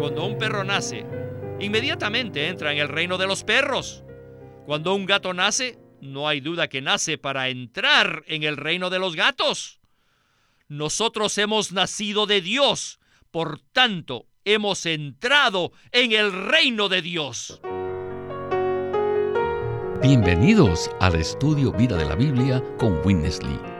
Cuando un perro nace, inmediatamente entra en el reino de los perros. Cuando un gato nace, no hay duda que nace para entrar en el reino de los gatos. Nosotros hemos nacido de Dios, por tanto, hemos entrado en el reino de Dios. Bienvenidos al estudio Vida de la Biblia con Winnesley.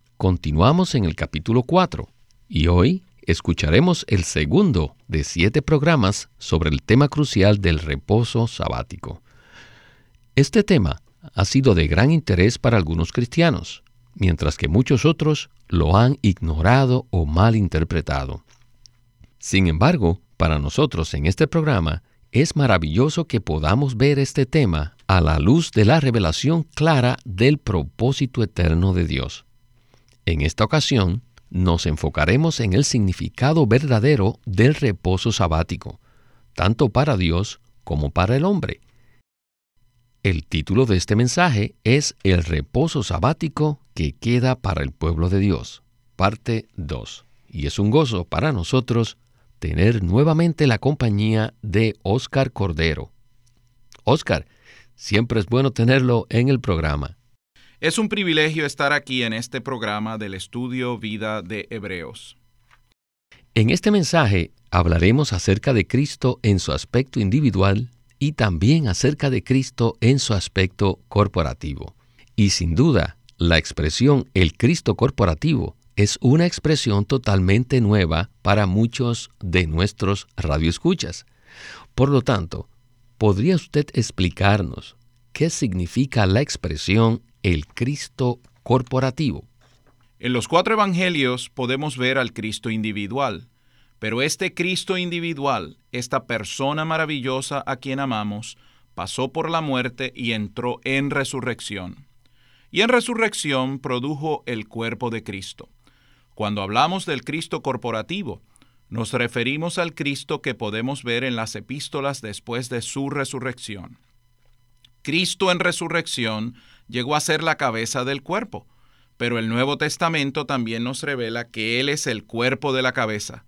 Continuamos en el capítulo 4 y hoy escucharemos el segundo de siete programas sobre el tema crucial del reposo sabático. Este tema ha sido de gran interés para algunos cristianos, mientras que muchos otros lo han ignorado o mal interpretado. Sin embargo, para nosotros en este programa es maravilloso que podamos ver este tema a la luz de la revelación clara del propósito eterno de Dios. En esta ocasión, nos enfocaremos en el significado verdadero del reposo sabático, tanto para Dios como para el hombre. El título de este mensaje es El reposo sabático que queda para el pueblo de Dios, parte 2. Y es un gozo para nosotros tener nuevamente la compañía de Oscar Cordero. Oscar, siempre es bueno tenerlo en el programa. Es un privilegio estar aquí en este programa del estudio Vida de Hebreos. En este mensaje hablaremos acerca de Cristo en su aspecto individual y también acerca de Cristo en su aspecto corporativo. Y sin duda, la expresión el Cristo corporativo es una expresión totalmente nueva para muchos de nuestros radioescuchas. Por lo tanto, ¿podría usted explicarnos qué significa la expresión el Cristo corporativo. En los cuatro evangelios podemos ver al Cristo individual, pero este Cristo individual, esta persona maravillosa a quien amamos, pasó por la muerte y entró en resurrección. Y en resurrección produjo el cuerpo de Cristo. Cuando hablamos del Cristo corporativo, nos referimos al Cristo que podemos ver en las epístolas después de su resurrección. Cristo en resurrección llegó a ser la cabeza del cuerpo, pero el Nuevo Testamento también nos revela que Él es el cuerpo de la cabeza.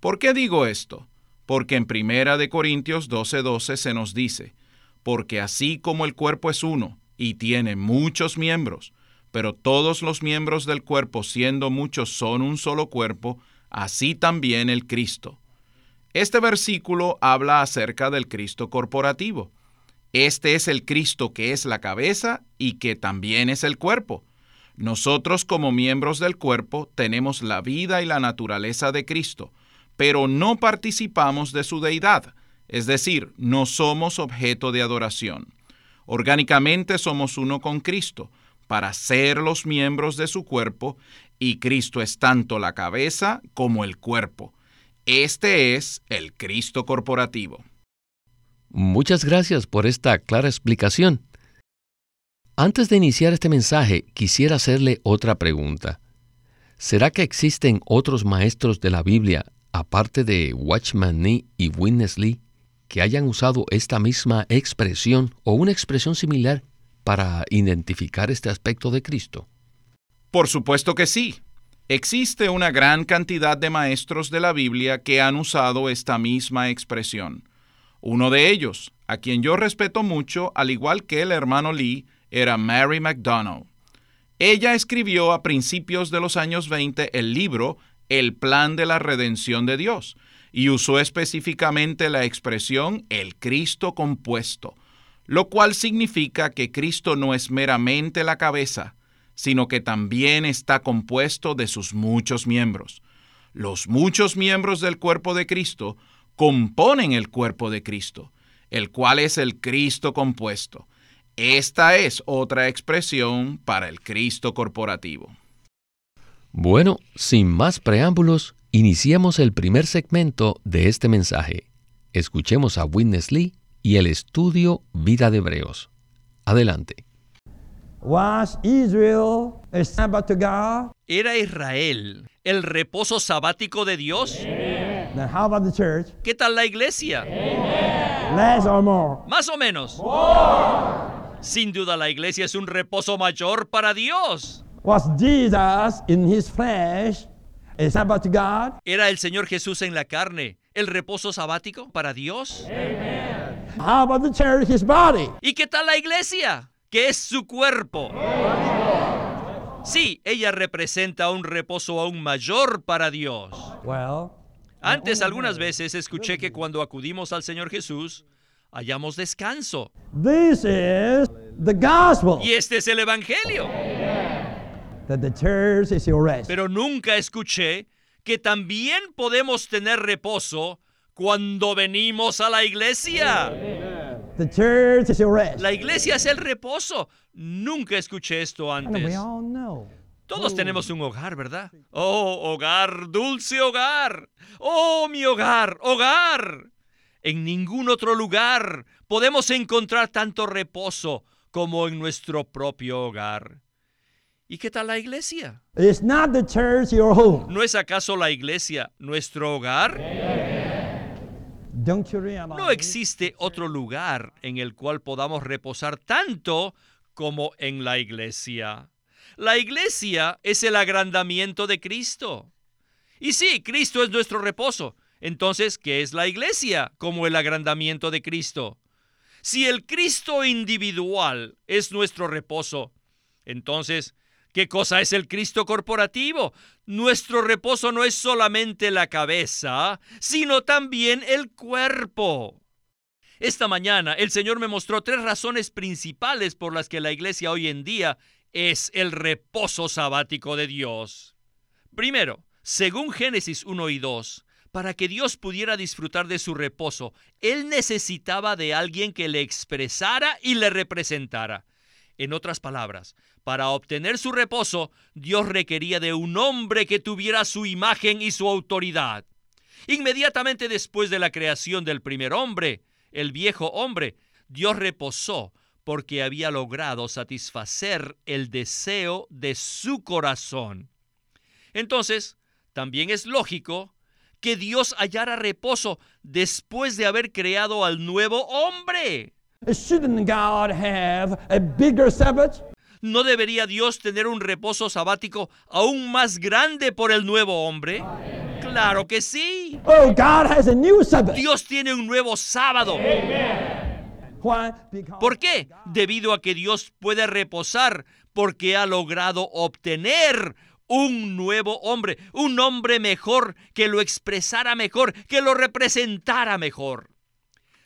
¿Por qué digo esto? Porque en Primera de Corintios 12:12 se nos dice, porque así como el cuerpo es uno y tiene muchos miembros, pero todos los miembros del cuerpo siendo muchos son un solo cuerpo, así también el Cristo. Este versículo habla acerca del Cristo corporativo. Este es el Cristo que es la cabeza y que también es el cuerpo. Nosotros como miembros del cuerpo tenemos la vida y la naturaleza de Cristo, pero no participamos de su deidad, es decir, no somos objeto de adoración. Orgánicamente somos uno con Cristo, para ser los miembros de su cuerpo, y Cristo es tanto la cabeza como el cuerpo. Este es el Cristo corporativo. Muchas gracias por esta clara explicación. Antes de iniciar este mensaje, quisiera hacerle otra pregunta. ¿Será que existen otros maestros de la Biblia, aparte de Watchman Nee y Witness Lee, que hayan usado esta misma expresión o una expresión similar para identificar este aspecto de Cristo? Por supuesto que sí. Existe una gran cantidad de maestros de la Biblia que han usado esta misma expresión. Uno de ellos, a quien yo respeto mucho, al igual que el hermano Lee, era Mary McDonald. Ella escribió a principios de los años 20 el libro El plan de la redención de Dios y usó específicamente la expresión el Cristo compuesto, lo cual significa que Cristo no es meramente la cabeza, sino que también está compuesto de sus muchos miembros. Los muchos miembros del cuerpo de Cristo componen el cuerpo de Cristo, el cual es el Cristo compuesto. Esta es otra expresión para el Cristo corporativo. Bueno, sin más preámbulos, iniciamos el primer segmento de este mensaje, escuchemos a Witness Lee y el estudio Vida de Hebreos. Adelante. ¿Era Israel el reposo sabático de Dios? ¿Qué tal la iglesia? Más o menos. Sin duda la iglesia es un reposo mayor para Dios. ¿Era el Señor Jesús en la carne el reposo sabático para Dios? ¿Y qué tal la iglesia? que es su cuerpo. Sí, ella representa un reposo aún mayor para Dios. Antes algunas veces escuché que cuando acudimos al Señor Jesús, hallamos descanso. Y este es el Evangelio. Pero nunca escuché que también podemos tener reposo cuando venimos a la iglesia. La iglesia es el reposo. Nunca escuché esto antes. Todos oh. tenemos un hogar, ¿verdad? Oh, hogar, dulce hogar. Oh, mi hogar, hogar. En ningún otro lugar podemos encontrar tanto reposo como en nuestro propio hogar. ¿Y qué tal la iglesia? ¿No es acaso la iglesia nuestro hogar? No existe otro lugar en el cual podamos reposar tanto como en la iglesia. La iglesia es el agrandamiento de Cristo. Y sí, Cristo es nuestro reposo. Entonces, ¿qué es la iglesia como el agrandamiento de Cristo? Si el Cristo individual es nuestro reposo, entonces, ¿Qué cosa es el Cristo corporativo? Nuestro reposo no es solamente la cabeza, sino también el cuerpo. Esta mañana el Señor me mostró tres razones principales por las que la iglesia hoy en día es el reposo sabático de Dios. Primero, según Génesis 1 y 2, para que Dios pudiera disfrutar de su reposo, Él necesitaba de alguien que le expresara y le representara. En otras palabras, para obtener su reposo, Dios requería de un hombre que tuviera su imagen y su autoridad. Inmediatamente después de la creación del primer hombre, el viejo hombre, Dios reposó porque había logrado satisfacer el deseo de su corazón. Entonces, también es lógico que Dios hallara reposo después de haber creado al nuevo hombre. ¿No debería Dios tener un reposo sabático aún más grande por el nuevo hombre? Claro que sí. Oh, Dios tiene un nuevo sábado. ¿Por qué? Debido a que Dios puede reposar porque ha logrado obtener un nuevo hombre, un hombre mejor, que lo expresara mejor, que lo representara mejor.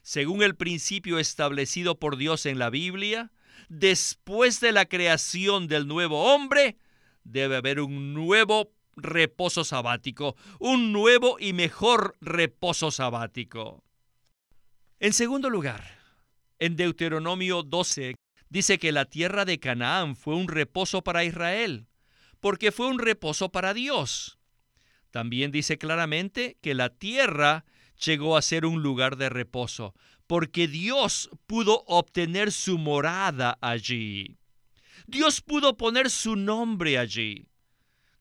Según el principio establecido por Dios en la Biblia, después de la creación del nuevo hombre, debe haber un nuevo reposo sabático, un nuevo y mejor reposo sabático. En segundo lugar, en Deuteronomio 12 dice que la tierra de Canaán fue un reposo para Israel, porque fue un reposo para Dios. También dice claramente que la tierra llegó a ser un lugar de reposo, porque Dios pudo obtener su morada allí. Dios pudo poner su nombre allí.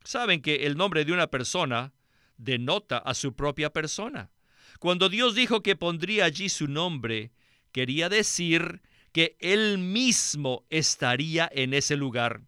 Saben que el nombre de una persona denota a su propia persona. Cuando Dios dijo que pondría allí su nombre, quería decir que Él mismo estaría en ese lugar.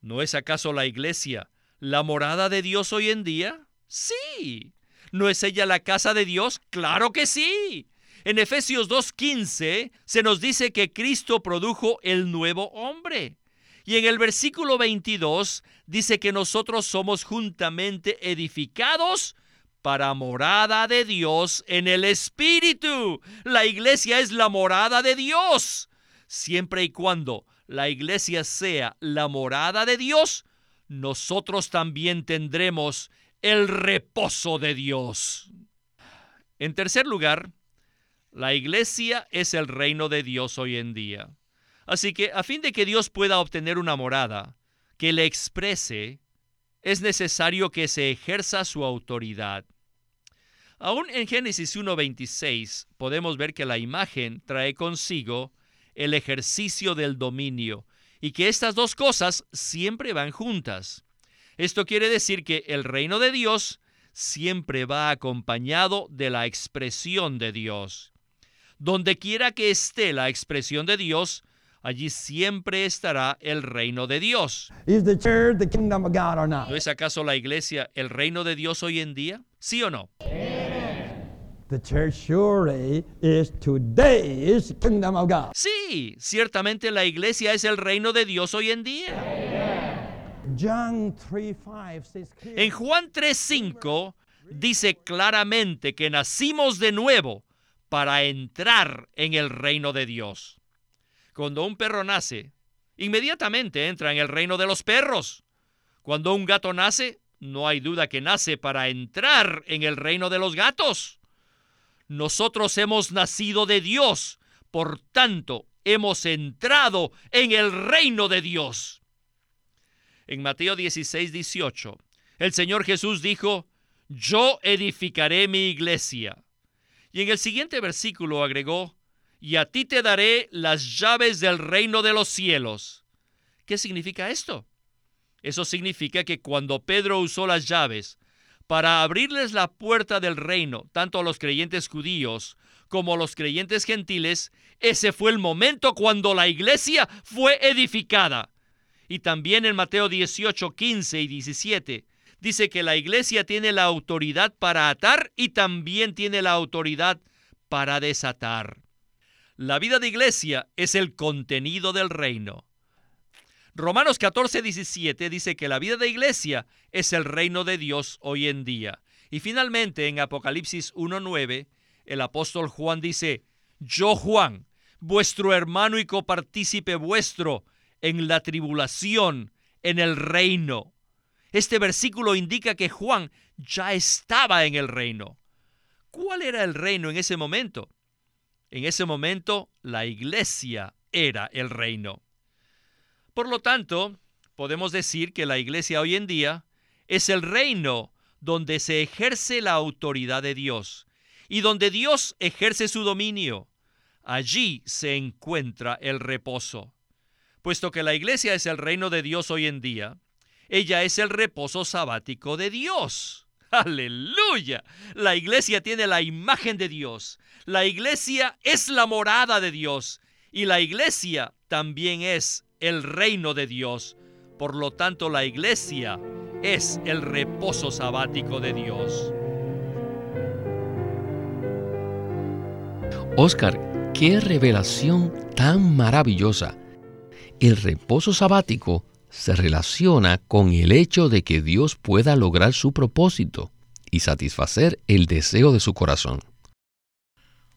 ¿No es acaso la iglesia la morada de Dios hoy en día? Sí. ¿No es ella la casa de Dios? Claro que sí. En Efesios 2.15 se nos dice que Cristo produjo el nuevo hombre. Y en el versículo 22 dice que nosotros somos juntamente edificados para morada de Dios en el Espíritu. La iglesia es la morada de Dios. Siempre y cuando la iglesia sea la morada de Dios, nosotros también tendremos el reposo de Dios. En tercer lugar, la iglesia es el reino de Dios hoy en día. Así que a fin de que Dios pueda obtener una morada que le exprese, es necesario que se ejerza su autoridad. Aún en Génesis 1.26 podemos ver que la imagen trae consigo el ejercicio del dominio y que estas dos cosas siempre van juntas. Esto quiere decir que el reino de Dios siempre va acompañado de la expresión de Dios. Donde quiera que esté la expresión de Dios, allí siempre estará el reino de Dios. ¿No es acaso la iglesia el reino de Dios hoy en día? ¿Sí o no? Sí, ciertamente la iglesia es el reino de Dios hoy en día. En Juan 3:5 dice claramente que nacimos de nuevo para entrar en el reino de Dios. Cuando un perro nace, inmediatamente entra en el reino de los perros. Cuando un gato nace, no hay duda que nace para entrar en el reino de los gatos. Nosotros hemos nacido de Dios, por tanto, hemos entrado en el reino de Dios. En Mateo 16, 18, el Señor Jesús dijo, yo edificaré mi iglesia. Y en el siguiente versículo agregó, y a ti te daré las llaves del reino de los cielos. ¿Qué significa esto? Eso significa que cuando Pedro usó las llaves para abrirles la puerta del reino, tanto a los creyentes judíos como a los creyentes gentiles, ese fue el momento cuando la iglesia fue edificada. Y también en Mateo 18, 15 y 17 dice que la iglesia tiene la autoridad para atar y también tiene la autoridad para desatar. La vida de iglesia es el contenido del reino. Romanos 14, 17 dice que la vida de iglesia es el reino de Dios hoy en día. Y finalmente en Apocalipsis 1.9, el apóstol Juan dice, yo Juan, vuestro hermano y copartícipe vuestro en la tribulación, en el reino. Este versículo indica que Juan ya estaba en el reino. ¿Cuál era el reino en ese momento? En ese momento la iglesia era el reino. Por lo tanto, podemos decir que la iglesia hoy en día es el reino donde se ejerce la autoridad de Dios y donde Dios ejerce su dominio. Allí se encuentra el reposo. Puesto que la iglesia es el reino de Dios hoy en día, ella es el reposo sabático de Dios. Aleluya. La iglesia tiene la imagen de Dios. La iglesia es la morada de Dios. Y la iglesia también es el reino de Dios. Por lo tanto, la iglesia es el reposo sabático de Dios. Oscar, qué revelación tan maravillosa. El reposo sabático se relaciona con el hecho de que Dios pueda lograr su propósito y satisfacer el deseo de su corazón.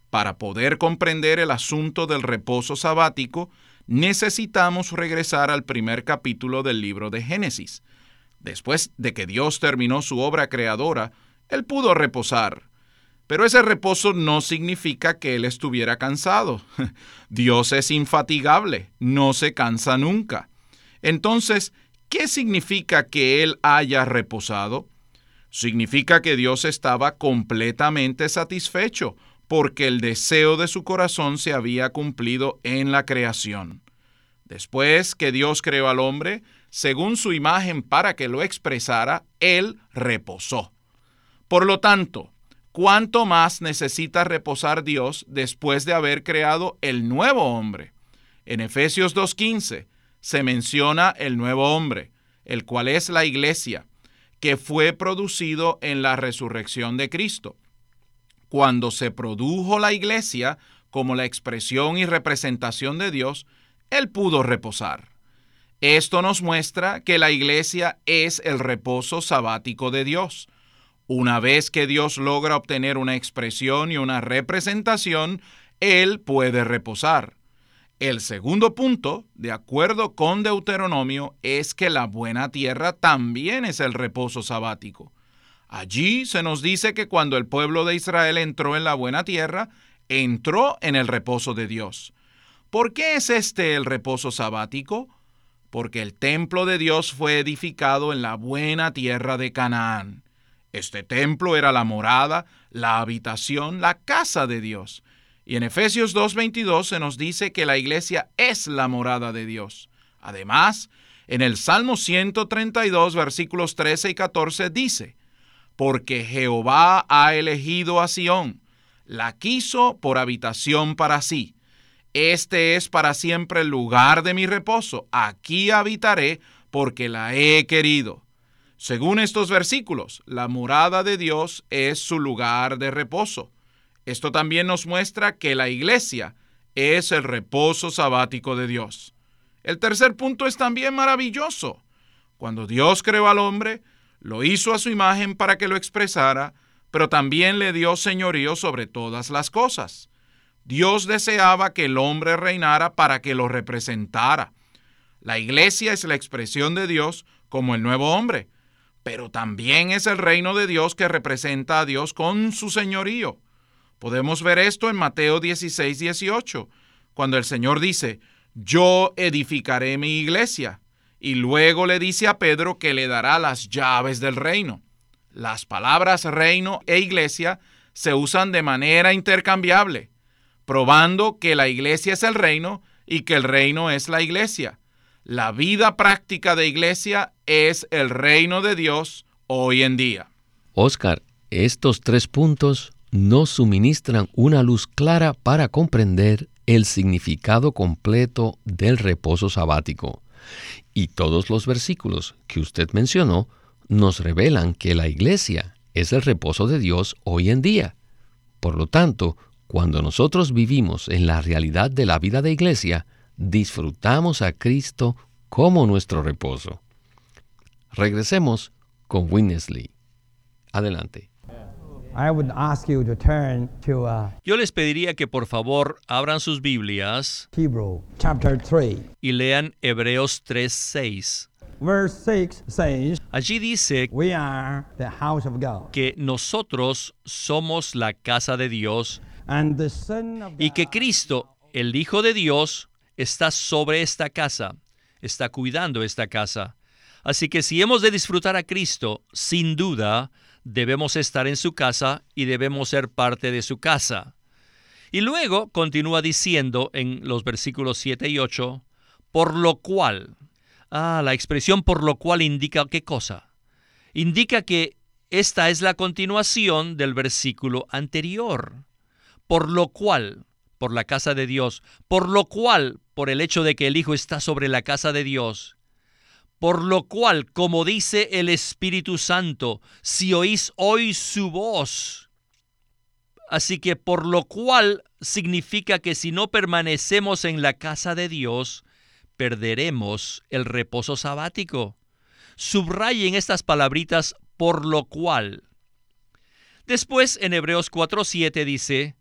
Para poder comprender el asunto del reposo sabático, necesitamos regresar al primer capítulo del libro de Génesis. Después de que Dios terminó su obra creadora, Él pudo reposar. Pero ese reposo no significa que Él estuviera cansado. Dios es infatigable, no se cansa nunca. Entonces, ¿qué significa que Él haya reposado? Significa que Dios estaba completamente satisfecho porque el deseo de su corazón se había cumplido en la creación. Después que Dios creó al hombre, según su imagen para que lo expresara, Él reposó. Por lo tanto, ¿cuánto más necesita reposar Dios después de haber creado el nuevo hombre? En Efesios 2.15 se menciona el nuevo hombre, el cual es la iglesia, que fue producido en la resurrección de Cristo cuando se produjo la iglesia como la expresión y representación de Dios, Él pudo reposar. Esto nos muestra que la iglesia es el reposo sabático de Dios. Una vez que Dios logra obtener una expresión y una representación, Él puede reposar. El segundo punto, de acuerdo con Deuteronomio, es que la buena tierra también es el reposo sabático. Allí se nos dice que cuando el pueblo de Israel entró en la buena tierra, entró en el reposo de Dios. ¿Por qué es este el reposo sabático? Porque el templo de Dios fue edificado en la buena tierra de Canaán. Este templo era la morada, la habitación, la casa de Dios. Y en Efesios 2.22 se nos dice que la iglesia es la morada de Dios. Además, en el Salmo 132, versículos 13 y 14 dice, Porque Jehová ha elegido a Sión, la quiso por habitación para sí. Este es para siempre el lugar de mi reposo. Aquí habitaré porque la he querido. Según estos versículos, la morada de Dios es su lugar de reposo. Esto también nos muestra que la iglesia es el reposo sabático de Dios. El tercer punto es también maravilloso. Cuando Dios creó al hombre, lo hizo a su imagen para que lo expresara, pero también le dio señorío sobre todas las cosas. Dios deseaba que el hombre reinara para que lo representara. La iglesia es la expresión de Dios como el nuevo hombre, pero también es el reino de Dios que representa a Dios con su señorío. Podemos ver esto en Mateo 16, 18, cuando el Señor dice, yo edificaré mi iglesia, y luego le dice a Pedro que le dará las llaves del reino. Las palabras reino e iglesia se usan de manera intercambiable, probando que la iglesia es el reino y que el reino es la iglesia. La vida práctica de iglesia es el reino de Dios hoy en día. Oscar, estos tres puntos nos suministran una luz clara para comprender el significado completo del reposo sabático. Y todos los versículos que usted mencionó nos revelan que la iglesia es el reposo de Dios hoy en día. Por lo tanto, cuando nosotros vivimos en la realidad de la vida de iglesia, disfrutamos a Cristo como nuestro reposo. Regresemos con Winnesley. Adelante. Uh, Yo les pediría que por favor abran sus Biblias y lean Hebreos 3:6. Allí dice que nosotros somos la casa de Dios y que Cristo, el Hijo de Dios, está sobre esta casa, está cuidando esta casa. Así que si hemos de disfrutar a Cristo, sin duda, debemos estar en su casa y debemos ser parte de su casa. Y luego continúa diciendo en los versículos 7 y 8, por lo cual, ah, la expresión por lo cual indica qué cosa? Indica que esta es la continuación del versículo anterior. Por lo cual, por la casa de Dios, por lo cual, por el hecho de que el Hijo está sobre la casa de Dios, por lo cual, como dice el Espíritu Santo, si oís hoy su voz. Así que por lo cual significa que si no permanecemos en la casa de Dios, perderemos el reposo sabático. Subrayen estas palabritas por lo cual. Después en Hebreos 4:7 dice,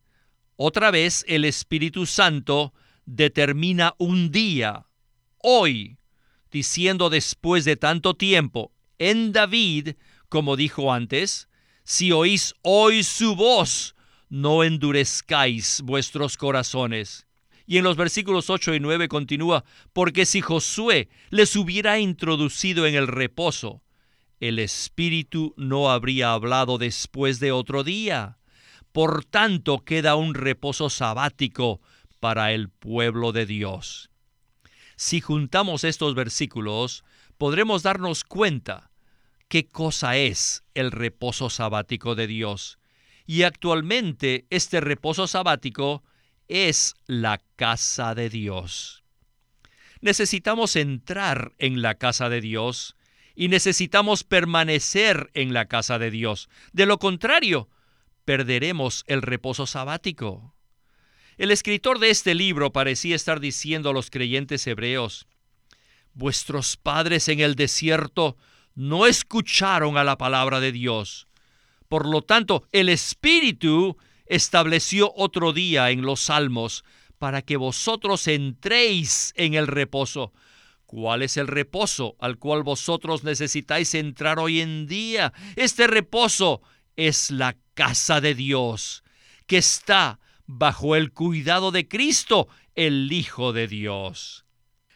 otra vez el Espíritu Santo determina un día, hoy, diciendo después de tanto tiempo, en David, como dijo antes, si oís hoy su voz, no endurezcáis vuestros corazones. Y en los versículos 8 y 9 continúa, porque si Josué les hubiera introducido en el reposo, el Espíritu no habría hablado después de otro día. Por tanto queda un reposo sabático para el pueblo de Dios. Si juntamos estos versículos, podremos darnos cuenta qué cosa es el reposo sabático de Dios. Y actualmente este reposo sabático es la casa de Dios. Necesitamos entrar en la casa de Dios y necesitamos permanecer en la casa de Dios. De lo contrario, perderemos el reposo sabático. El escritor de este libro parecía estar diciendo a los creyentes hebreos, Vuestros padres en el desierto no escucharon a la palabra de Dios. Por lo tanto, el Espíritu estableció otro día en los salmos para que vosotros entréis en el reposo. ¿Cuál es el reposo al cual vosotros necesitáis entrar hoy en día? Este reposo es la casa de Dios, que está bajo el cuidado de Cristo, el Hijo de Dios.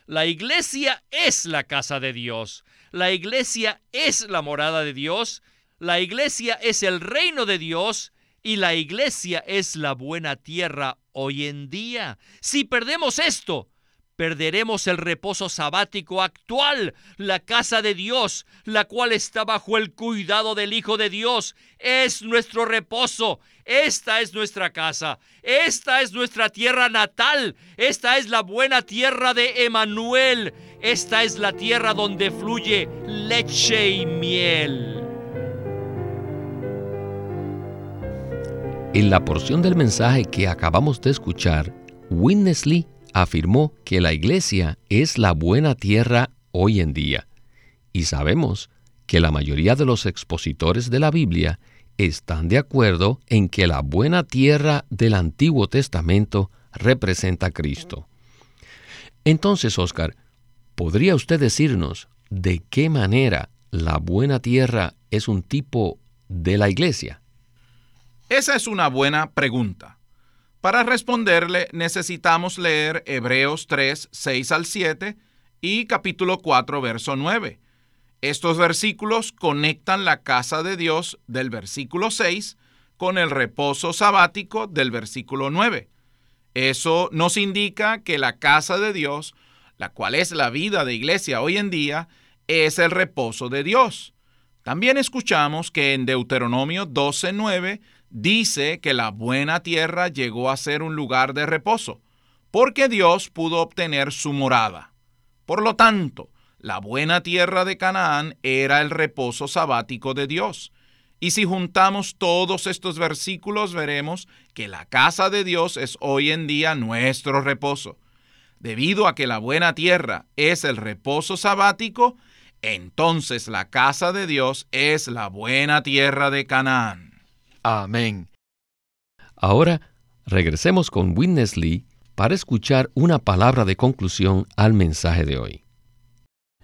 La iglesia es la casa de Dios. La iglesia es la morada de Dios. La iglesia es el reino de Dios y la iglesia es la buena tierra hoy en día. Si perdemos esto, perderemos el reposo sabático actual, la casa de Dios, la cual está bajo el cuidado del Hijo de Dios. Es nuestro reposo. Esta es nuestra casa. Esta es nuestra tierra natal. Esta es la buena tierra de Emanuel. Esta es la tierra donde fluye leche y miel. En la porción del mensaje que acabamos de escuchar, Witness Lee afirmó que la iglesia es la buena tierra hoy en día. Y sabemos que la mayoría de los expositores de la Biblia están de acuerdo en que la buena tierra del Antiguo Testamento representa a Cristo. Entonces, Oscar, ¿podría usted decirnos de qué manera la buena tierra es un tipo de la iglesia? Esa es una buena pregunta. Para responderle necesitamos leer Hebreos 3, 6 al 7 y capítulo 4, verso 9. Estos versículos conectan la casa de Dios del versículo 6 con el reposo sabático del versículo 9. Eso nos indica que la casa de Dios, la cual es la vida de iglesia hoy en día, es el reposo de Dios. También escuchamos que en Deuteronomio 12:9 dice que la buena tierra llegó a ser un lugar de reposo, porque Dios pudo obtener su morada. Por lo tanto, la buena tierra de Canaán era el reposo sabático de Dios. Y si juntamos todos estos versículos, veremos que la casa de Dios es hoy en día nuestro reposo. Debido a que la buena tierra es el reposo sabático, entonces la casa de Dios es la buena tierra de Canaán. Amén. Ahora regresemos con Witness Lee para escuchar una palabra de conclusión al mensaje de hoy.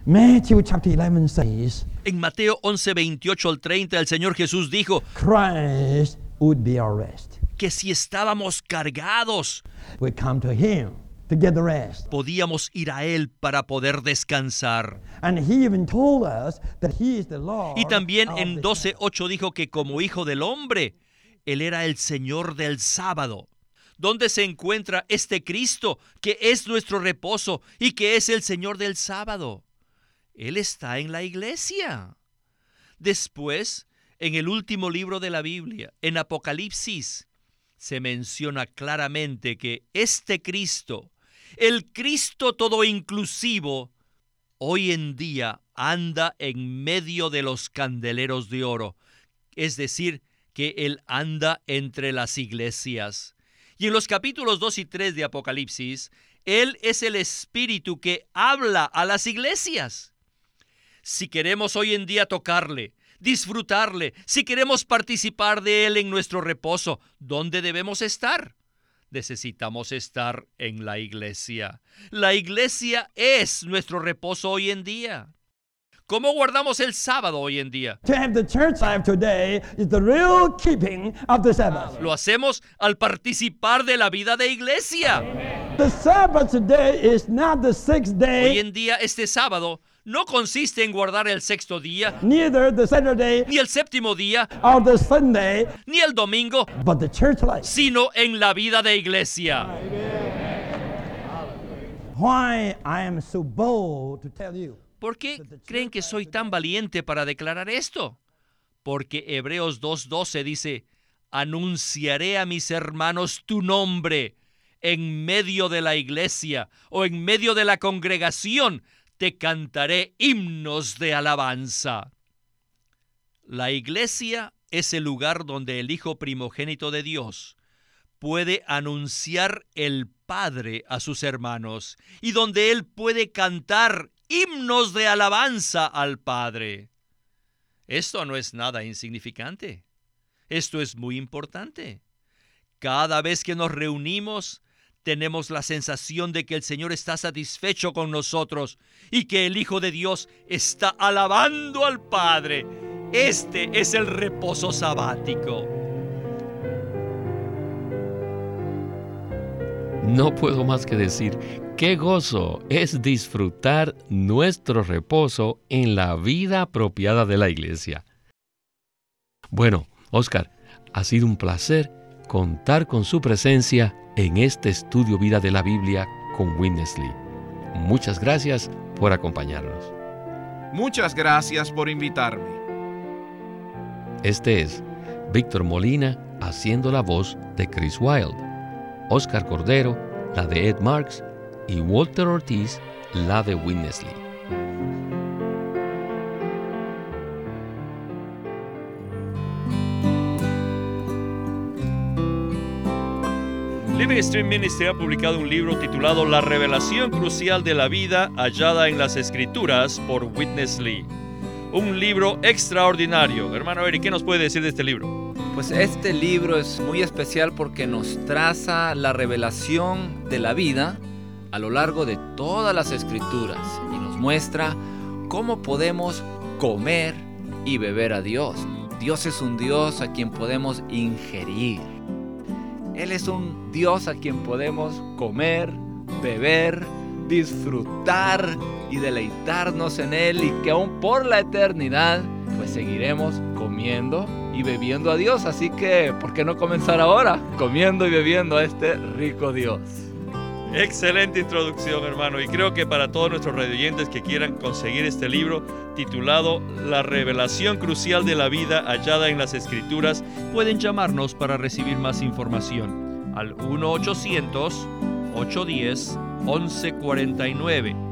Matthew chapter 11 says, en Mateo 11, 28 al 30, el Señor Jesús dijo Christ would be our rest. que si estábamos cargados, we come to him Podíamos ir a Él para poder descansar. Y también en 12.8 dijo que como hijo del hombre, Él era el Señor del sábado. ¿Dónde se encuentra este Cristo que es nuestro reposo y que es el Señor del sábado? Él está en la iglesia. Después, en el último libro de la Biblia, en Apocalipsis, se menciona claramente que este Cristo el Cristo todo inclusivo hoy en día anda en medio de los candeleros de oro, es decir, que Él anda entre las iglesias. Y en los capítulos 2 y 3 de Apocalipsis, Él es el Espíritu que habla a las iglesias. Si queremos hoy en día tocarle, disfrutarle, si queremos participar de Él en nuestro reposo, ¿dónde debemos estar? Necesitamos estar en la iglesia. La iglesia es nuestro reposo hoy en día. ¿Cómo guardamos el sábado hoy en día? Lo hacemos al participar de la vida de iglesia. Hoy en día este sábado no consiste en guardar el sexto día, ni el séptimo día, ni el domingo, sino en la vida de iglesia. ¿Por qué creen que soy tan valiente para declarar esto? Porque Hebreos 2.12 dice, anunciaré a mis hermanos tu nombre en medio de la iglesia o en medio de la congregación te cantaré himnos de alabanza. La iglesia es el lugar donde el Hijo primogénito de Dios puede anunciar el Padre a sus hermanos y donde Él puede cantar himnos de alabanza al Padre. Esto no es nada insignificante. Esto es muy importante. Cada vez que nos reunimos, tenemos la sensación de que el Señor está satisfecho con nosotros y que el Hijo de Dios está alabando al Padre. Este es el reposo sabático. No puedo más que decir, qué gozo es disfrutar nuestro reposo en la vida apropiada de la iglesia. Bueno, Oscar, ha sido un placer contar con su presencia en este estudio Vida de la Biblia con Winnesley. Muchas gracias por acompañarnos. Muchas gracias por invitarme. Este es Víctor Molina haciendo la voz de Chris Wilde, Oscar Cordero la de Ed Marks y Walter Ortiz la de Winnesley. Living Stream Ministry ha publicado un libro titulado La revelación crucial de la vida hallada en las escrituras por Witness Lee. Un libro extraordinario. Hermano Eric, ¿qué nos puede decir de este libro? Pues este libro es muy especial porque nos traza la revelación de la vida a lo largo de todas las escrituras y nos muestra cómo podemos comer y beber a Dios. Dios es un Dios a quien podemos ingerir. Él es un Dios a quien podemos comer, beber, disfrutar y deleitarnos en Él y que aún por la eternidad pues seguiremos comiendo y bebiendo a Dios. Así que, ¿por qué no comenzar ahora comiendo y bebiendo a este rico Dios? Excelente introducción, hermano. Y creo que para todos nuestros radioyentes que quieran conseguir este libro titulado La revelación crucial de la vida hallada en las Escrituras, pueden llamarnos para recibir más información al 1-800-810-1149.